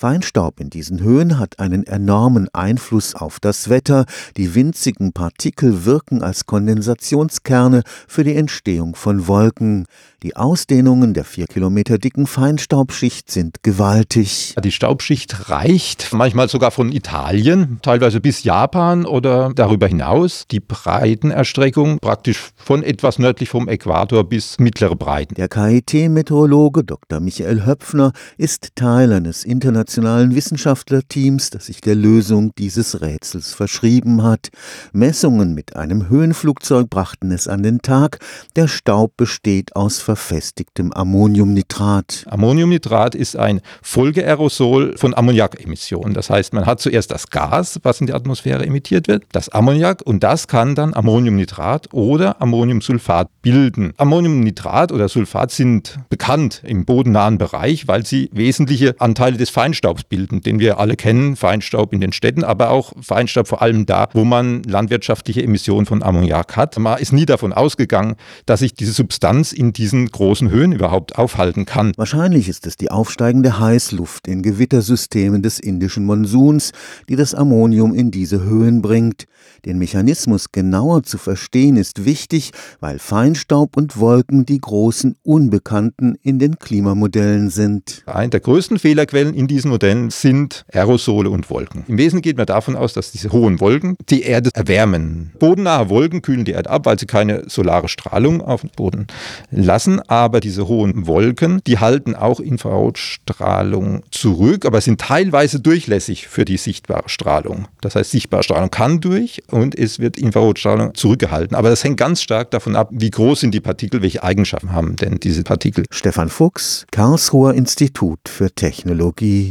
Feinstaub in diesen Höhen hat einen enormen Einfluss auf das Wetter. Die winzigen Partikel wirken als Kondensationskerne für die Entstehung von Wolken. Die Ausdehnungen der vier Kilometer dicken Feinstaubschicht sind gewaltig. Die Staubschicht reicht manchmal sogar von Italien, teilweise bis Japan oder darüber hinaus. Die Breitenerstreckung praktisch von etwas nördlich vom Äquator bis mittlere Breiten. Der KIT-Meteorologe Dr. Michael Höpfner ist Teil eines internationalen Wissenschaftlerteams, das sich der Lösung dieses Rätsels verschrieben hat. Messungen mit einem Höhenflugzeug brachten es an den Tag. Der Staub besteht aus verfestigtem Ammoniumnitrat. Ammoniumnitrat ist ein Folgeaerosol von Ammoniakemissionen. Das heißt, man hat zuerst das Gas, was in die Atmosphäre emittiert wird, das Ammoniak und das kann dann Ammoniumnitrat oder Ammoniumsulfat bilden. Ammoniumnitrat oder Sulfat sind bekannt im bodennahen Bereich, weil sie wesentliche Anteile des Feinstaubs bilden, den wir alle kennen, Feinstaub in den Städten, aber auch Feinstaub vor allem da, wo man landwirtschaftliche Emissionen von Ammoniak hat. Man ist nie davon ausgegangen, dass sich diese Substanz in diesen großen Höhen überhaupt aufhalten kann. Wahrscheinlich ist es die aufsteigende Heißluft in Gewittersystemen des indischen Monsuns, die das Ammonium in diese Höhen bringt. Den Mechanismus genauer zu verstehen ist wichtig, weil Feinstaub und Wolken die großen Unbekannten in den Klimamodellen sind. Eine der größten Fehlerquellen in diesen Modellen sind Aerosole und Wolken. Im Wesentlichen geht man davon aus, dass diese hohen Wolken die Erde erwärmen. Bodennahe Wolken kühlen die Erde ab, weil sie keine solare Strahlung auf den Boden lassen. Aber diese hohen Wolken, die halten auch Infrarotstrahlung zurück, aber sind teilweise durchlässig für die sichtbare Strahlung. Das heißt, sichtbare Strahlung kann durch und es wird Infrarotstrahlung zurückgehalten. Aber das hängt ganz stark davon ab, wie groß sind die Partikel, welche Eigenschaften haben denn diese Partikel. Stefan Fuchs, Karlsruher Institut für Technologie.